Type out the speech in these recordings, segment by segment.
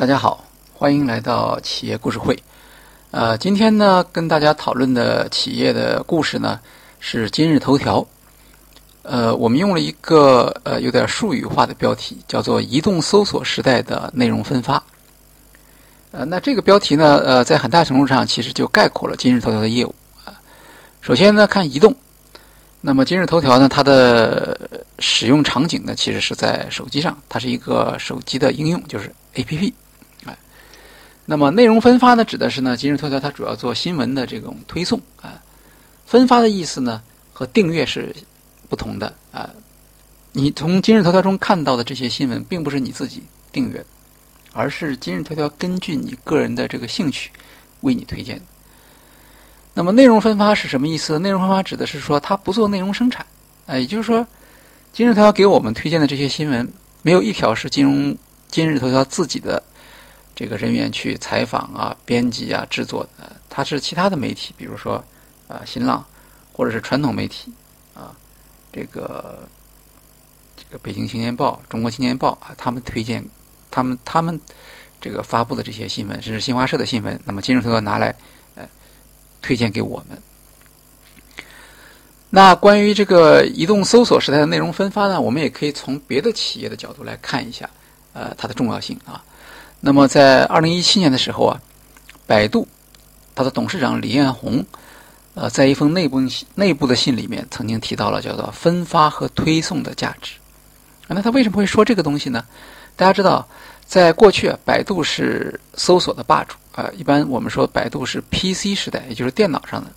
大家好，欢迎来到企业故事会。呃，今天呢，跟大家讨论的企业的故事呢，是今日头条。呃，我们用了一个呃有点术语化的标题，叫做“移动搜索时代的内容分发”。呃，那这个标题呢，呃，在很大程度上其实就概括了今日头条的业务啊。首先呢，看移动，那么今日头条呢，它的使用场景呢，其实是在手机上，它是一个手机的应用，就是 APP。那么内容分发呢，指的是呢，今日头条它主要做新闻的这种推送啊。分发的意思呢，和订阅是。不同的啊，你从今日头条中看到的这些新闻，并不是你自己订阅的，而是今日头条根据你个人的这个兴趣为你推荐的。那么内容分发是什么意思？内容分发指的是说，它不做内容生产，啊，也就是说，今日头条给我们推荐的这些新闻，没有一条是金融今日头条自己的这个人员去采访啊、编辑啊、制作的，它是其他的媒体，比如说啊新浪或者是传统媒体啊。这个这个北京青年报、中国青年报啊，他们推荐他们他们这个发布的这些新闻，甚至新华社的新闻，那么今日头条拿来呃推荐给我们。那关于这个移动搜索时代的内容分发呢，我们也可以从别的企业的角度来看一下，呃，它的重要性啊。那么在二零一七年的时候啊，百度它的董事长李彦宏。呃，在一封内部内部的信里面，曾经提到了叫做分发和推送的价值。那他为什么会说这个东西呢？大家知道，在过去啊，百度是搜索的霸主啊。一般我们说百度是 PC 时代，也就是电脑上的。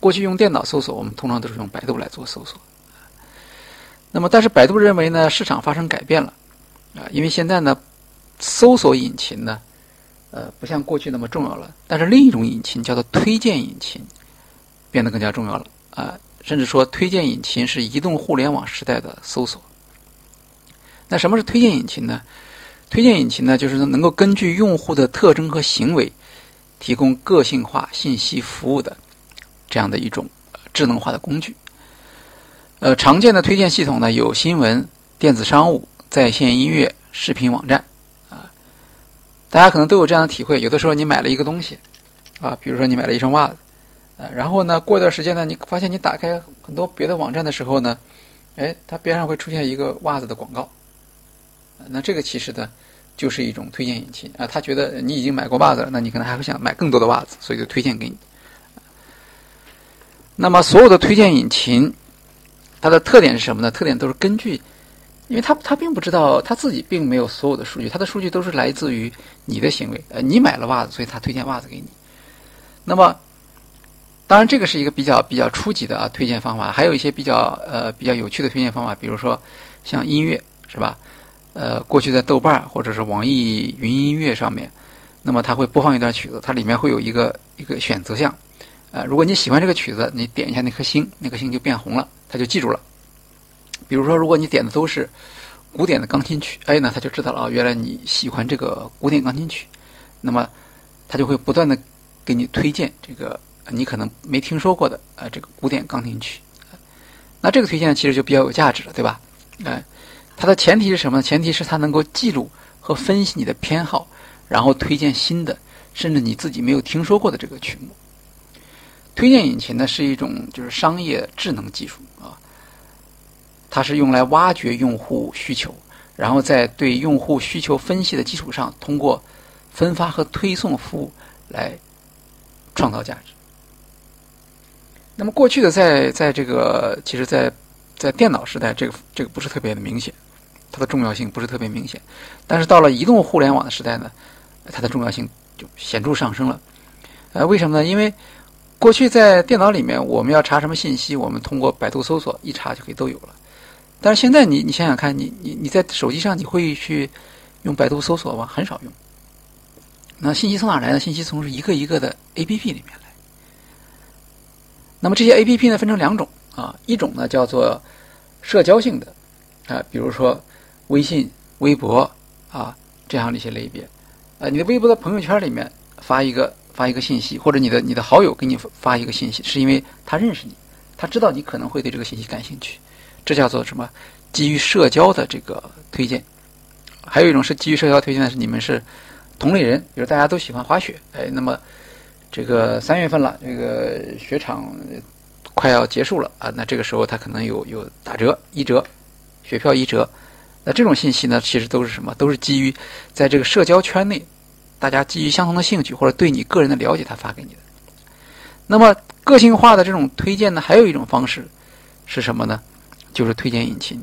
过去用电脑搜索，我们通常都是用百度来做搜索。那么，但是百度认为呢，市场发生改变了啊，因为现在呢，搜索引擎呢。呃，不像过去那么重要了。但是另一种引擎叫做推荐引擎，变得更加重要了啊！甚至说，推荐引擎是移动互联网时代的搜索。那什么是推荐引擎呢？推荐引擎呢，就是能够根据用户的特征和行为，提供个性化信息服务的这样的一种智能化的工具。呃，常见的推荐系统呢，有新闻、电子商务、在线音乐、视频网站。大家可能都有这样的体会，有的时候你买了一个东西，啊，比如说你买了一双袜子，呃，然后呢，过一段时间呢，你发现你打开很多别的网站的时候呢，哎，它边上会出现一个袜子的广告，那这个其实呢，就是一种推荐引擎啊，他觉得你已经买过袜子了，那你可能还会想买更多的袜子，所以就推荐给你。那么所有的推荐引擎，它的特点是什么呢？特点都是根据。因为他他并不知道他自己并没有所有的数据，他的数据都是来自于你的行为。呃，你买了袜子，所以他推荐袜子给你。那么，当然这个是一个比较比较初级的啊推荐方法，还有一些比较呃比较有趣的推荐方法，比如说像音乐是吧？呃，过去在豆瓣或者是网易云音乐上面，那么它会播放一段曲子，它里面会有一个一个选择项。呃，如果你喜欢这个曲子，你点一下那颗星，那颗星就变红了，它就记住了。比如说，如果你点的都是古典的钢琴曲，哎，那他就知道了啊，原来你喜欢这个古典钢琴曲，那么他就会不断的给你推荐这个你可能没听说过的呃这个古典钢琴曲。那这个推荐其实就比较有价值了，对吧？哎，它的前提是什么呢？前提是它能够记录和分析你的偏好，然后推荐新的，甚至你自己没有听说过的这个曲目。推荐引擎呢是一种就是商业智能技术啊。它是用来挖掘用户需求，然后在对用户需求分析的基础上，通过分发和推送服务来创造价值。那么过去的在在这个，其实，在在电脑时代，这个这个不是特别的明显，它的重要性不是特别明显。但是到了移动互联网的时代呢，它的重要性就显著上升了。呃，为什么呢？因为过去在电脑里面，我们要查什么信息，我们通过百度搜索一查就可以都有了。但是现在你你想想看，你你你在手机上你会去用百度搜索吗？很少用。那信息从哪来呢？信息从是一个一个的 A P P 里面来。那么这些 A P P 呢，分成两种啊，一种呢叫做社交性的啊，比如说微信、微博啊这样的一些类别。呃，你的微博的朋友圈里面发一个发一个信息，或者你的你的好友给你发一个信息，是因为他认识你，他知道你可能会对这个信息感兴趣。这叫做什么？基于社交的这个推荐，还有一种是基于社交推荐的是你们是同类人，比如大家都喜欢滑雪，哎，那么这个三月份了，这个雪场快要结束了啊，那这个时候他可能有有打折一折，雪票一折。那这种信息呢，其实都是什么？都是基于在这个社交圈内，大家基于相同的兴趣或者对你个人的了解，他发给你的。那么个性化的这种推荐呢，还有一种方式是什么呢？就是推荐引擎。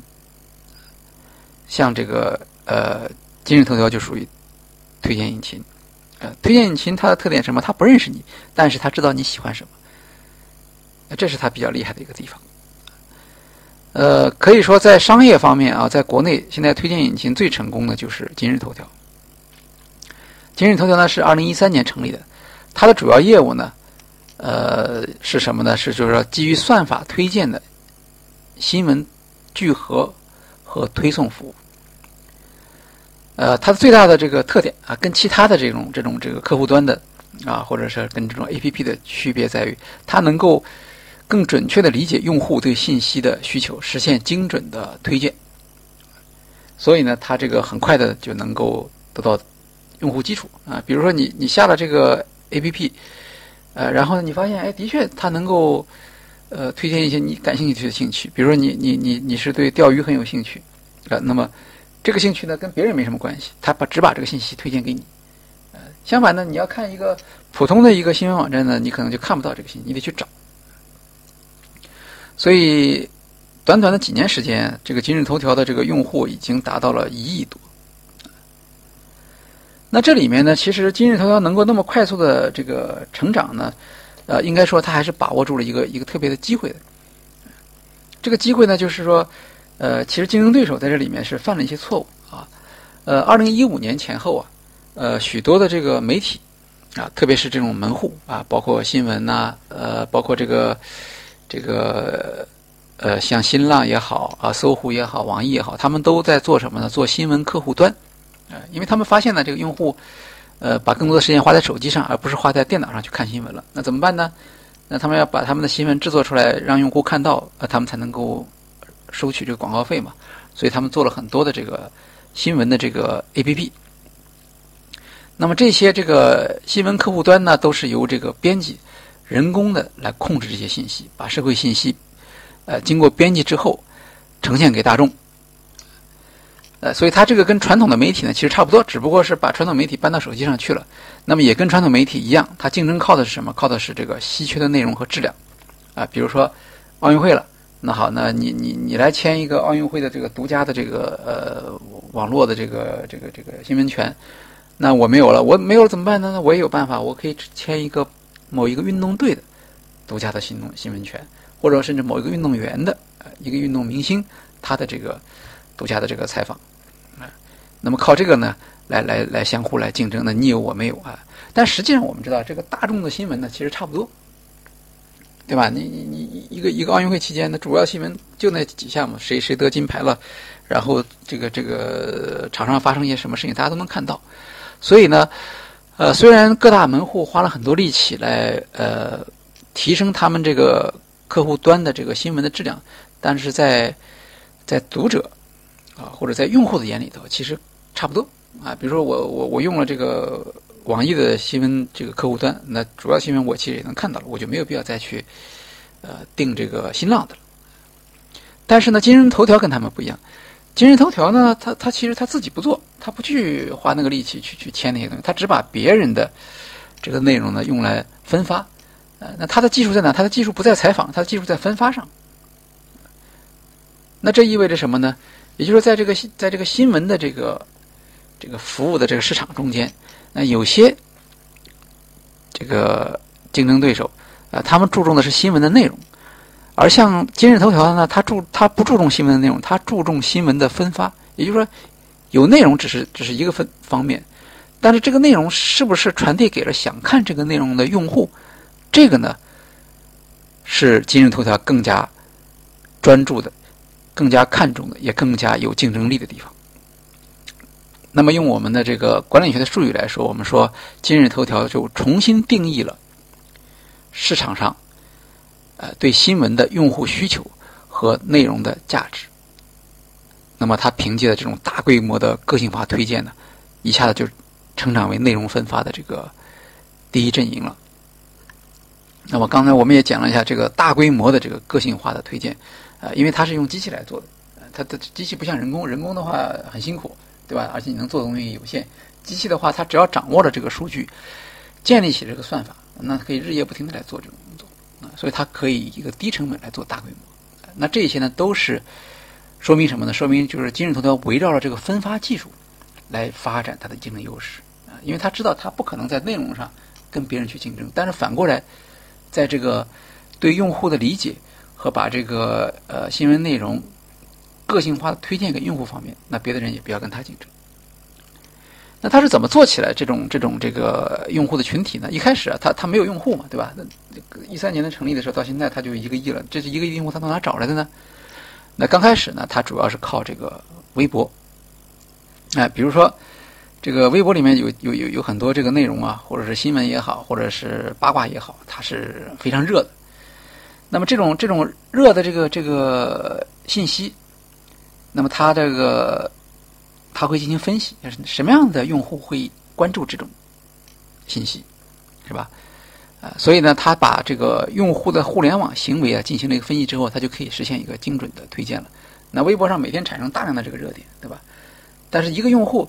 像这个呃，今日头条就属于推荐引擎。呃，推荐引擎它的特点什么？它不认识你，但是它知道你喜欢什么。这是它比较厉害的一个地方。呃，可以说在商业方面啊，在国内现在推荐引擎最成功的就是今日头条。今日头条呢是二零一三年成立的，它的主要业务呢，呃是什么呢？是就是说基于算法推荐的新闻聚合和推送服务。呃，它的最大的这个特点啊，跟其他的这种这种这个客户端的啊，或者是跟这种 A P P 的区别在于，它能够。更准确的理解用户对信息的需求，实现精准的推荐。所以呢，它这个很快的就能够得到用户基础啊。比如说，你你下了这个 APP，呃，然后你发现，哎，的确它能够呃推荐一些你感兴趣的兴趣。比如说，你你你你是对钓鱼很有兴趣啊，那么这个兴趣呢跟别人没什么关系，他把只把这个信息推荐给你。呃，相反呢，你要看一个普通的一个新闻网站呢，你可能就看不到这个信息，你得去找。所以，短短的几年时间，这个今日头条的这个用户已经达到了一亿多。那这里面呢，其实今日头条能够那么快速的这个成长呢，呃，应该说他还是把握住了一个一个特别的机会的。这个机会呢，就是说，呃，其实竞争对手在这里面是犯了一些错误啊。呃，二零一五年前后啊，呃，许多的这个媒体啊，特别是这种门户啊，包括新闻呐，呃，包括这个。这个呃，像新浪也好啊，搜狐也好，网易也好，他们都在做什么呢？做新闻客户端，啊，因为他们发现呢，这个用户呃，把更多的时间花在手机上，而不是花在电脑上去看新闻了。那怎么办呢？那他们要把他们的新闻制作出来，让用户看到，呃，他们才能够收取这个广告费嘛。所以他们做了很多的这个新闻的这个 APP。那么这些这个新闻客户端呢，都是由这个编辑。人工的来控制这些信息，把社会信息，呃，经过编辑之后呈现给大众，呃，所以它这个跟传统的媒体呢其实差不多，只不过是把传统媒体搬到手机上去了。那么也跟传统媒体一样，它竞争靠的是什么？靠的是这个稀缺的内容和质量，啊，比如说奥运会了，那好，那你你你来签一个奥运会的这个独家的这个呃网络的这个这个这个新闻权，那我没有了，我没有了怎么办呢？那我也有办法，我可以签一个。某一个运动队的独家的新闻新闻权，或者甚至某一个运动员的呃一个运动明星他的这个独家的这个采访，那么靠这个呢来来来相互来竞争，的你有我没有啊？但实际上我们知道，这个大众的新闻呢其实差不多，对吧？你你你一个一个奥运会期间的主要新闻就那几项嘛，谁谁得金牌了，然后这个这个场上发生一些什么事情，大家都能看到，所以呢。呃，虽然各大门户花了很多力气来呃提升他们这个客户端的这个新闻的质量，但是在在读者啊或者在用户的眼里头，其实差不多啊。比如说我我我用了这个网易的新闻这个客户端，那主要新闻我其实也能看到了，我就没有必要再去呃订这个新浪的了。但是呢，今日头条跟他们不一样。今日头条呢，他他其实他自己不做，他不去花那个力气去去签那些东西，他只把别人的这个内容呢用来分发。呃，那他的技术在哪？他的技术不在采访，他的技术在分发上。那这意味着什么呢？也就是说，在这个在这个新闻的这个这个服务的这个市场中间，那有些这个竞争对手啊，他们注重的是新闻的内容。而像今日头条呢，它注它不注重新闻的内容，它注重新闻的分发。也就是说，有内容只是只是一个分方面，但是这个内容是不是传递给了想看这个内容的用户，这个呢，是今日头条更加专注的、更加看重的，也更加有竞争力的地方。那么，用我们的这个管理学的术语来说，我们说今日头条就重新定义了市场上。呃，对新闻的用户需求和内容的价值，那么它凭借着这种大规模的个性化推荐呢，一下子就成长为内容分发的这个第一阵营了。那么刚才我们也讲了一下这个大规模的这个个性化的推荐，呃，因为它是用机器来做的，它的机器不像人工，人工的话很辛苦，对吧？而且你能做的东西有限，机器的话，它只要掌握了这个数据，建立起这个算法，那可以日夜不停的来做这种工作啊，所以它可以一个低成本来做大规模。那这些呢，都是说明什么呢？说明就是今日头条围绕着这个分发技术来发展它的竞争优势啊，因为他知道他不可能在内容上跟别人去竞争，但是反过来。在这个对用户的理解和把这个呃新闻内容个性化的推荐给用户方面，那别的人也不要跟他竞争。那他是怎么做起来这种这种这个用户的群体呢？一开始啊，他他没有用户嘛，对吧？那一三年的成立的时候，到现在他就一个亿了。这是一个亿用户，他从哪找来的呢？那刚开始呢，他主要是靠这个微博。哎，比如说。这个微博里面有有有有很多这个内容啊，或者是新闻也好，或者是八卦也好，它是非常热的。那么这种这种热的这个这个信息，那么它这个它会进行分析，就是什么样的用户会关注这种信息，是吧？啊，所以呢，他把这个用户的互联网行为啊进行了一个分析之后，他就可以实现一个精准的推荐了。那微博上每天产生大量的这个热点，对吧？但是一个用户。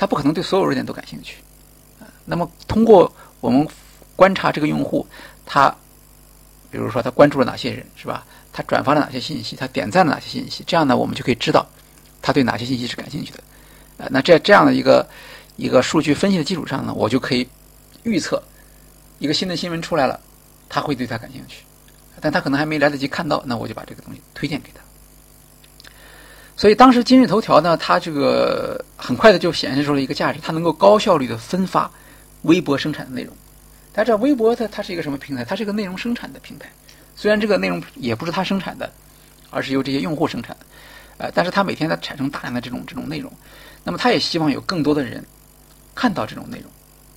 他不可能对所有热点都感兴趣，啊，那么通过我们观察这个用户，他比如说他关注了哪些人，是吧？他转发了哪些信息，他点赞了哪些信息，这样呢，我们就可以知道他对哪些信息是感兴趣的，啊，那这这样的一个一个数据分析的基础上呢，我就可以预测一个新的新闻出来了，他会对他感兴趣，但他可能还没来得及看到，那我就把这个东西推荐给他。所以当时今日头条呢，它这个很快的就显示出了一个价值，它能够高效率的分发微博生产的内容。大家知道微博它它是一个什么平台？它是一个内容生产的平台。虽然这个内容也不是它生产的，而是由这些用户生产的，呃，但是它每天在产生大量的这种这种内容。那么它也希望有更多的人看到这种内容，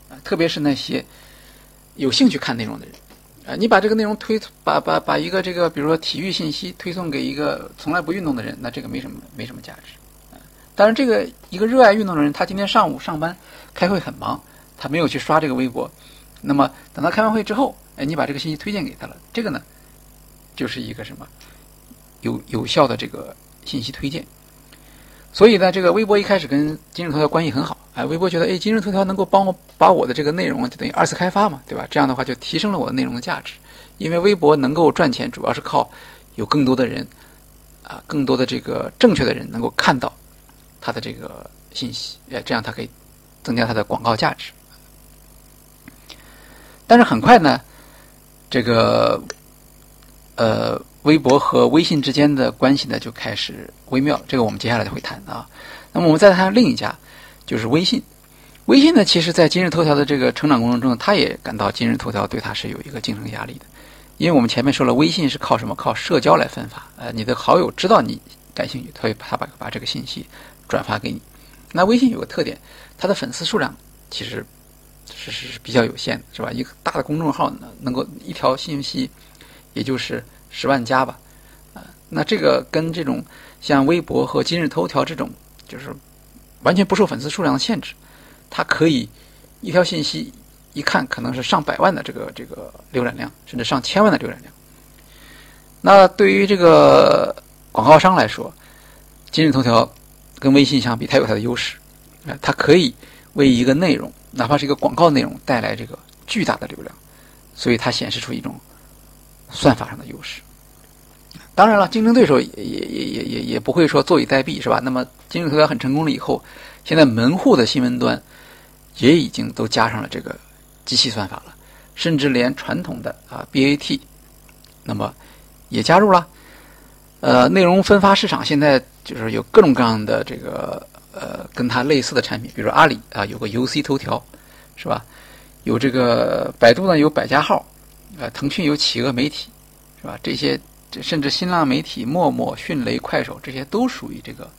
啊，特别是那些有兴趣看内容的人。啊，你把这个内容推，把把把一个这个，比如说体育信息推送给一个从来不运动的人，那这个没什么没什么价值。啊，当然这个一个热爱运动的人，他今天上午上班开会很忙，他没有去刷这个微博，那么等他开完会之后，哎，你把这个信息推荐给他了，这个呢，就是一个什么有有效的这个信息推荐。所以呢，这个微博一开始跟今日头条关系很好。哎，微博觉得，哎，今日头条能够帮我把我的这个内容就等于二次开发嘛，对吧？这样的话就提升了我的内容的价值。因为微博能够赚钱，主要是靠有更多的人啊，更多的这个正确的人能够看到它的这个信息，哎，这样它可以增加它的广告价值。但是很快呢，这个呃，微博和微信之间的关系呢就开始微妙，这个我们接下来就会谈啊。那么我们再谈另一家。就是微信，微信呢，其实在今日头条的这个成长过程中，他也感到今日头条对他是有一个竞争压力的，因为我们前面说了，微信是靠什么？靠社交来分发，呃，你的好友知道你感兴趣，他会他把把这个信息转发给你。那微信有个特点，它的粉丝数量其实是是是比较有限的，是吧？一个大的公众号呢，能够一条信息也就是十万加吧，啊，那这个跟这种像微博和今日头条这种就是。完全不受粉丝数量的限制，它可以一条信息一看可能是上百万的这个这个浏览量，甚至上千万的浏览量。那对于这个广告商来说，今日头条跟微信相比，它有它的优势，啊，它可以为一个内容，哪怕是一个广告内容带来这个巨大的流量，所以它显示出一种算法上的优势。当然了，竞争对手也也也也也不会说坐以待毙，是吧？那么今日头条很成功了以后，现在门户的新闻端也已经都加上了这个机器算法了，甚至连传统的啊 BAT，那么也加入了。呃，内容分发市场现在就是有各种各样的这个呃跟它类似的产品，比如阿里啊有个 UC 头条，是吧？有这个百度呢有百家号，呃，腾讯有企鹅媒体，是吧？这些。甚至新浪媒体、陌陌、迅雷、快手，这些都属于这个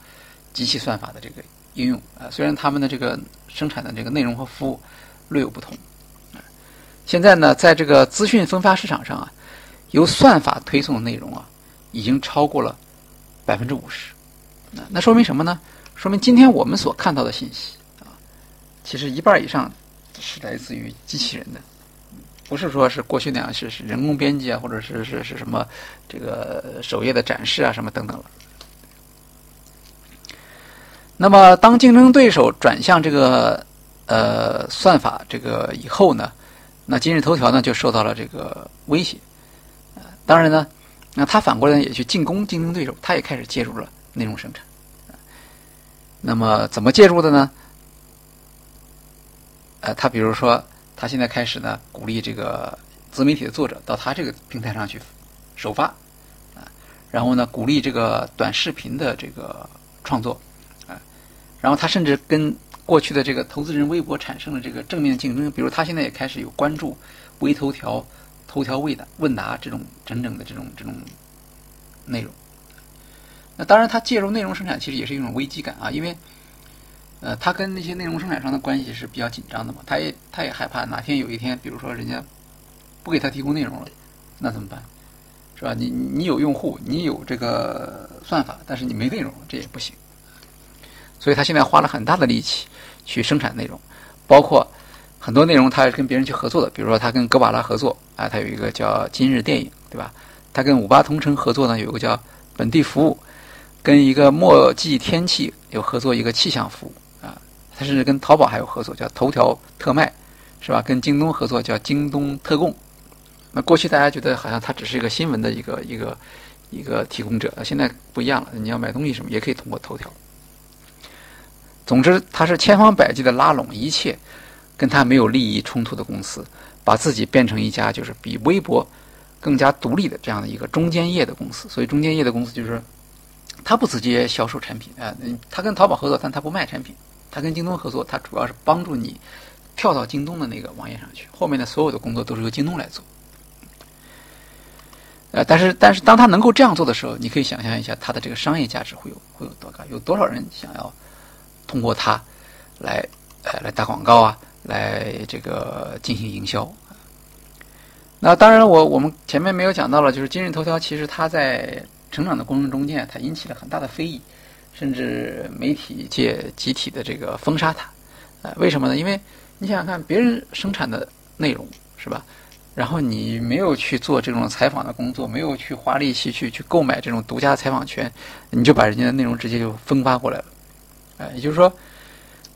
机器算法的这个应用啊。虽然他们的这个生产的这个内容和服务略有不同。现在呢，在这个资讯分发市场上啊，由算法推送的内容啊，已经超过了百分之五十那那说明什么呢？说明今天我们所看到的信息啊，其实一半以上是来自于机器人的，不是说是过去那样是是人工编辑啊，或者是是是什么这个首页的展示啊什么等等了。那么，当竞争对手转向这个呃算法这个以后呢，那今日头条呢就受到了这个威胁。当然呢，那他反过来也去进攻竞争对手，他也开始介入了内容生产。那么怎么介入的呢？呃，他比如说，他现在开始呢，鼓励这个自媒体的作者到他这个平台上去首发啊，然后呢，鼓励这个短视频的这个创作啊，然后他甚至跟过去的这个投资人微博产生了这个正面竞争，比如他现在也开始有关注微头条、头条问答问答这种整整的这种这种内容。那当然，他介入内容生产其实也是一种危机感啊，因为，呃，他跟那些内容生产商的关系是比较紧张的嘛，他也他也害怕哪天有一天，比如说人家不给他提供内容了，那怎么办？是吧？你你有用户，你有这个算法，但是你没内容，这也不行。所以他现在花了很大的力气去生产内容，包括很多内容他是跟别人去合作的，比如说他跟格瓦拉合作啊，他有一个叫今日电影，对吧？他跟五八同城合作呢，有一个叫本地服务。跟一个墨迹天气有合作，一个气象服务啊，他甚至跟淘宝还有合作，叫头条特卖，是吧？跟京东合作叫京东特供。那过去大家觉得好像他只是一个新闻的一个一个一个提供者，现在不一样了，你要买东西什么也可以通过头条。总之，他是千方百计的拉拢一切跟他没有利益冲突的公司，把自己变成一家就是比微博更加独立的这样的一个中间业的公司。所以，中间业的公司就是。他不直接销售产品啊，他跟淘宝合作，但他不卖产品。他跟京东合作，他主要是帮助你跳到京东的那个网页上去，后面的所有的工作都是由京东来做。呃，但是但是当他能够这样做的时候，你可以想象一下他的这个商业价值会有会有多高？有多少人想要通过他来呃来打广告啊，来这个进行营销？那当然，我我们前面没有讲到了，就是今日头条其实它在。成长的过程中间，它引起了很大的非议，甚至媒体界集体的这个封杀它。呃，为什么呢？因为你想想看，别人生产的内容是吧？然后你没有去做这种采访的工作，没有去花力气去去购买这种独家采访权，你就把人家的内容直接就分发过来了。哎，也就是说，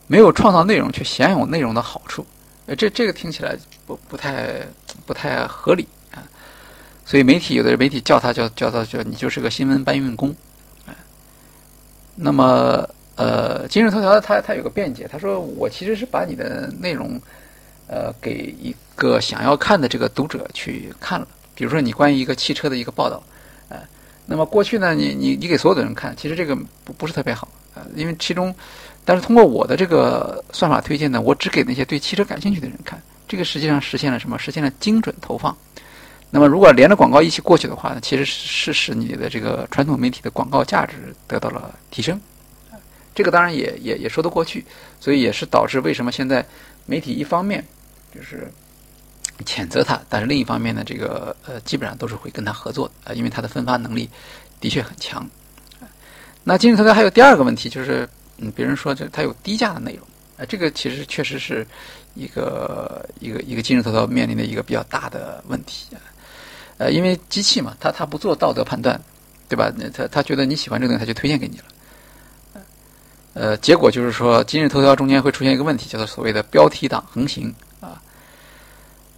没有创造内容，却享有内容的好处。呃，这这个听起来不不太不太合理。所以媒体有的媒体叫他叫叫他叫你就是个新闻搬运工，哎，那么呃，今日头条他他有个辩解，他说我其实是把你的内容呃给一个想要看的这个读者去看了，比如说你关于一个汽车的一个报道，哎，那么过去呢，你你你给所有的人看，其实这个不不是特别好呃，因为其中，但是通过我的这个算法推荐呢，我只给那些对汽车感兴趣的人看，这个实际上实现了什么？实现了精准投放。那么，如果连着广告一起过去的话呢，其实是使你的这个传统媒体的广告价值得到了提升。这个当然也也也说得过去，所以也是导致为什么现在媒体一方面就是谴责他，但是另一方面呢，这个呃基本上都是会跟他合作的，因为他的分发能力的确很强。那今日头条还有第二个问题，就是嗯，别人说这它有低价的内容，啊，这个其实确实是一个一个一个今日头条面临的一个比较大的问题啊。呃，因为机器嘛，它它不做道德判断，对吧？那他他觉得你喜欢这个东西，他就推荐给你了。呃，结果就是说，今日头条中间会出现一个问题，叫做所谓的标题党横行啊。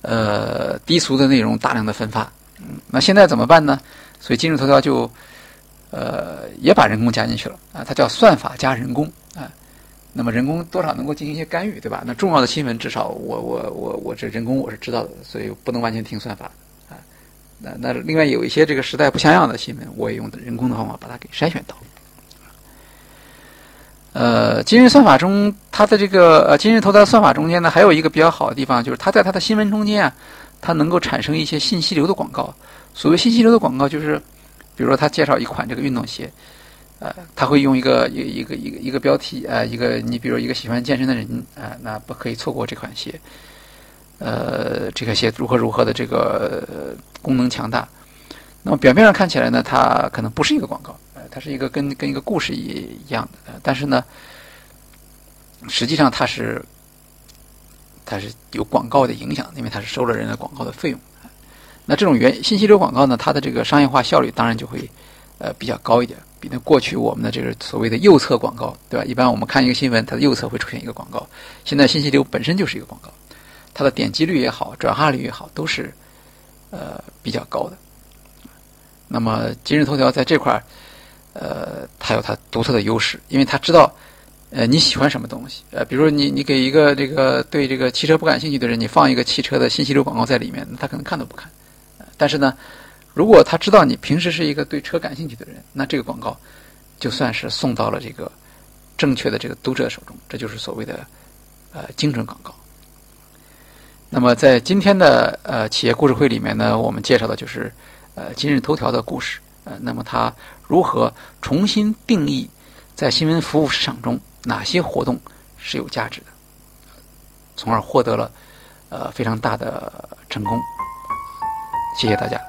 呃，低俗的内容大量的分发，嗯，那现在怎么办呢？所以今日头条就呃也把人工加进去了啊，它叫算法加人工啊。那么人工多少能够进行一些干预，对吧？那重要的新闻至少我我我我这人工我是知道的，所以不能完全听算法。那那另外有一些这个时代不像样的新闻，我也用的人工的方法把它给筛选到。呃，今日算法中，它的这个呃今日头条算法中间呢，还有一个比较好的地方，就是它在它的新闻中间啊，它能够产生一些信息流的广告。所谓信息流的广告，就是比如说他介绍一款这个运动鞋，呃，他会用一个一一个一个一个标题啊，一个你比如一个喜欢健身的人啊，那不可以错过这款鞋。呃，这个鞋如何如何的这个功能强大，那么表面上看起来呢，它可能不是一个广告，呃，它是一个跟跟一个故事一一样的，但是呢，实际上它是它是有广告的影响，因为它是收了人的广告的费用。那这种原信息流广告呢，它的这个商业化效率当然就会呃比较高一点，比那过去我们的这个所谓的右侧广告，对吧？一般我们看一个新闻，它的右侧会出现一个广告，现在信息流本身就是一个广告，它的点击率也好，转化率也好，都是呃比较高的。那么今日头条在这块儿，呃，它有它独特的优势，因为它知道，呃，你喜欢什么东西，呃，比如你你给一个这个对这个汽车不感兴趣的人，你放一个汽车的信息流广告在里面，他可能看都不看。但是呢，如果他知道你平时是一个对车感兴趣的人，那这个广告就算是送到了这个正确的这个读者手中，这就是所谓的呃精准广告。那么在今天的呃企业故事会里面呢，我们介绍的就是。呃，今日头条的故事，呃，那么它如何重新定义在新闻服务市场中哪些活动是有价值的，从而获得了呃非常大的成功。谢谢大家。